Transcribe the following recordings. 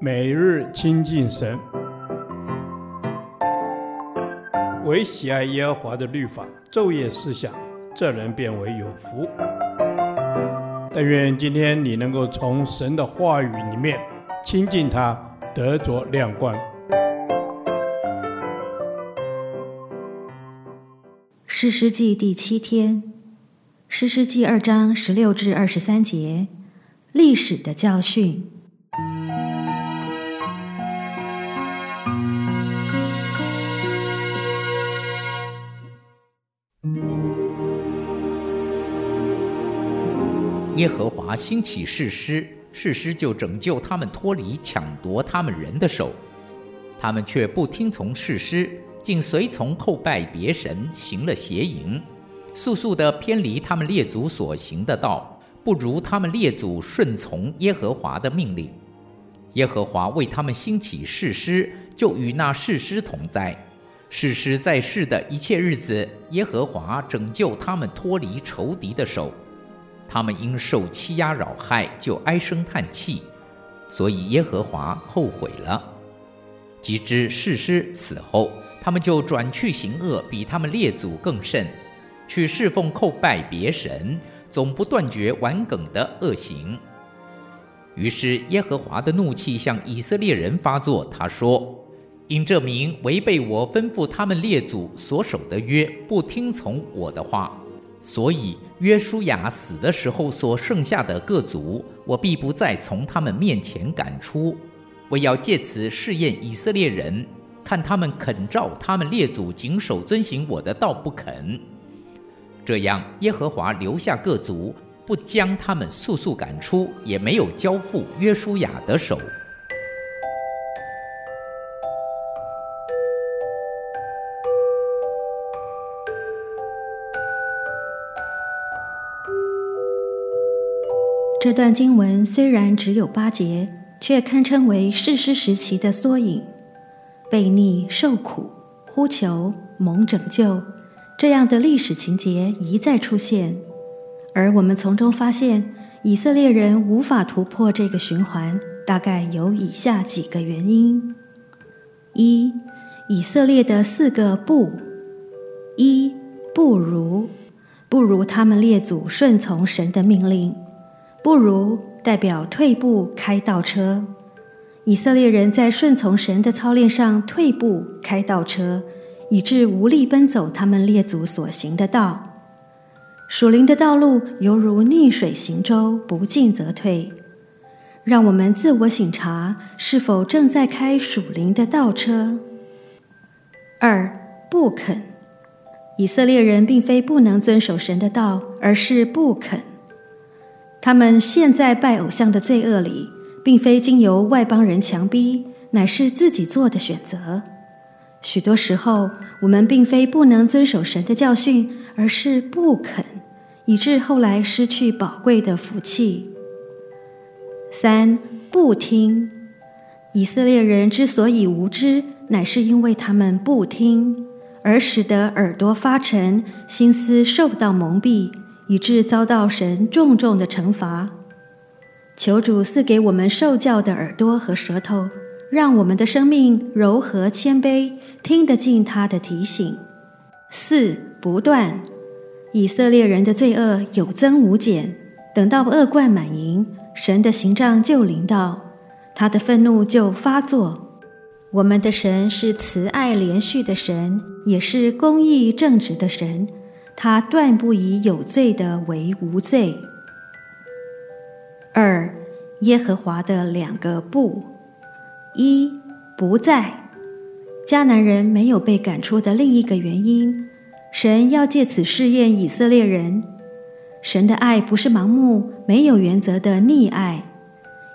每日亲近神，唯喜爱耶和华的律法，昼夜思想，这人便为有福。但愿今天你能够从神的话语里面亲近他，得着亮光。士师记第七天，诗诗记二章十六至二十三节，历史的教训。耶和华兴起士师，士师就拯救他们脱离抢夺他们人的手，他们却不听从士师，竟随从叩拜别神，行了邪淫，速速地偏离他们列祖所行的道，不如他们列祖顺从耶和华的命令。耶和华为他们兴起士师，就与那士师同在。士师在世的一切日子，耶和华拯救他们脱离仇敌的手。他们因受欺压扰害，就唉声叹气，所以耶和华后悔了。及至士师死后，他们就转去行恶，比他们列祖更甚，去侍奉叩拜别神，总不断绝顽梗的恶行。于是耶和华的怒气向以色列人发作，他说：“因这民违背我吩咐他们列祖所守的约，不听从我的话。”所以约书亚死的时候，所剩下的各族，我必不再从他们面前赶出，我要借此试验以色列人，看他们肯照他们列祖谨守遵行我的道不肯。这样，耶和华留下各族，不将他们速速赶出，也没有交付约书亚的手。这段经文虽然只有八节，却堪称为士师时期的缩影。悖逆、受苦、呼求、蒙拯救，这样的历史情节一再出现。而我们从中发现，以色列人无法突破这个循环，大概有以下几个原因：一、以色列的四个不：一、不如，不如他们列祖顺从神的命令。不如代表退步开倒车，以色列人在顺从神的操练上退步开倒车，以致无力奔走他们列祖所行的道。属灵的道路犹如逆水行舟，不进则退。让我们自我省察，是否正在开属灵的倒车？二、不肯，以色列人并非不能遵守神的道，而是不肯。他们陷在拜偶像的罪恶里，并非经由外邦人强逼，乃是自己做的选择。许多时候，我们并非不能遵守神的教训，而是不肯，以致后来失去宝贵的福气。三、不听，以色列人之所以无知，乃是因为他们不听，而使得耳朵发沉，心思受到蒙蔽。以致遭到神重重的惩罚。求主赐给我们受教的耳朵和舌头，让我们的生命柔和谦卑，听得进他的提醒。四、不断，以色列人的罪恶有增无减，等到恶贯满盈，神的刑杖就临到，他的愤怒就发作。我们的神是慈爱连续的神，也是公义正直的神。他断不以有罪的为无罪。二、耶和华的两个不：一、不在。迦南人没有被赶出的另一个原因，神要借此试验以色列人。神的爱不是盲目、没有原则的溺爱。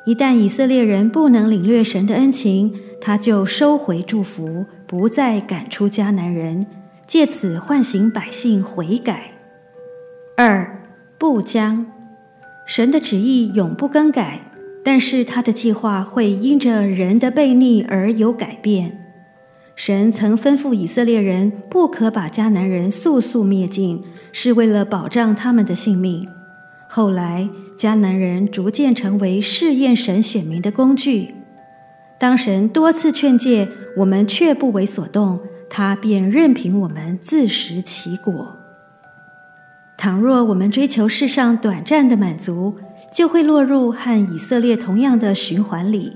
一旦以色列人不能领略神的恩情，他就收回祝福，不再赶出迦南人。借此唤醒百姓悔改。二、不将，神的旨意永不更改，但是他的计划会因着人的悖逆而有改变。神曾吩咐以色列人不可把迦南人速速灭尽，是为了保障他们的性命。后来迦南人逐渐成为试验神选民的工具。当神多次劝诫我们，却不为所动，他便任凭我们自食其果。倘若我们追求世上短暂的满足，就会落入和以色列同样的循环里。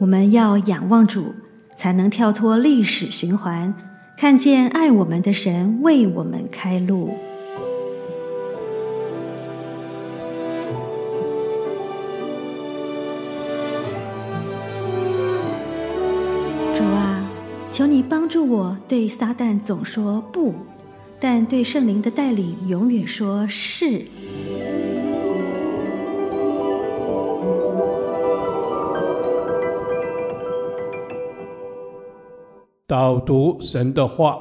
我们要仰望主，才能跳脱历史循环，看见爱我们的神为我们开路。求你帮助我，对撒旦总说不，但对圣灵的带领永远说是。导读神的话，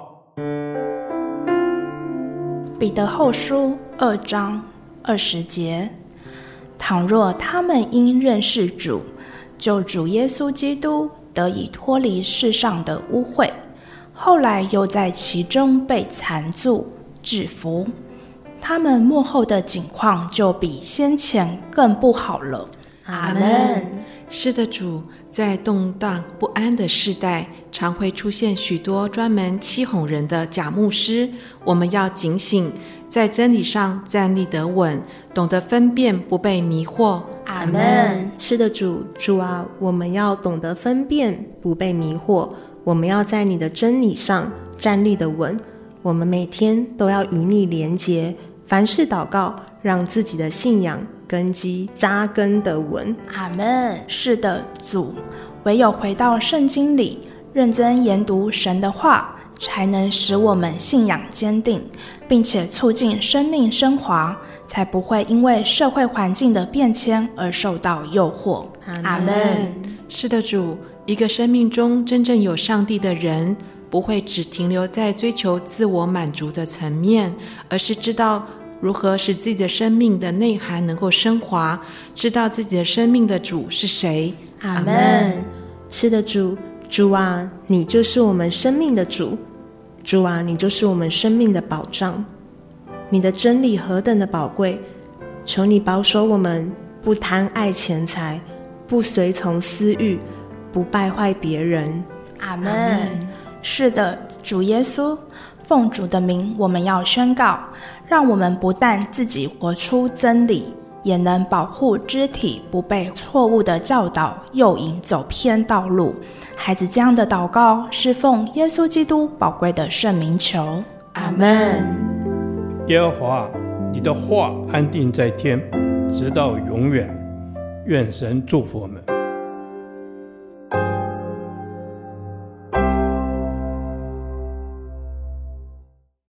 彼得后书二章二十节：倘若他们因认识主，就主耶稣基督。得以脱离世上的污秽，后来又在其中被缠住、制服，他们幕后的景况就比先前更不好了。阿门。是的，主，在动荡不安的世代，常会出现许多专门欺哄人的假牧师。我们要警醒，在真理上站立得稳，懂得分辨，不被迷惑。阿门。是的，主，主啊，我们要懂得分辨，不被迷惑。我们要在你的真理上站立得稳。我们每天都要与你连结，凡事祷告，让自己的信仰根基扎根得稳。阿门。是的，主，唯有回到圣经里，认真研读神的话，才能使我们信仰坚定，并且促进生命升华。才不会因为社会环境的变迁而受到诱惑。阿门。是的，主，一个生命中真正有上帝的人，不会只停留在追求自我满足的层面，而是知道如何使自己的生命的内涵能够升华，知道自己的生命的主是谁。阿门。是的，主，主啊，你就是我们生命的主，主啊，你就是我们生命的保障。你的真理何等的宝贵，求你保守我们，不贪爱钱财，不随从私欲，不败坏别人。阿门。是的，主耶稣，奉主的名，我们要宣告，让我们不但自己活出真理，也能保护肢体不被错误的教导诱引走偏道路。孩子这样的祷告，是奉耶稣基督宝贵的圣名求。阿门。耶和华，你的话安定在天，直到永远。愿神祝福我们。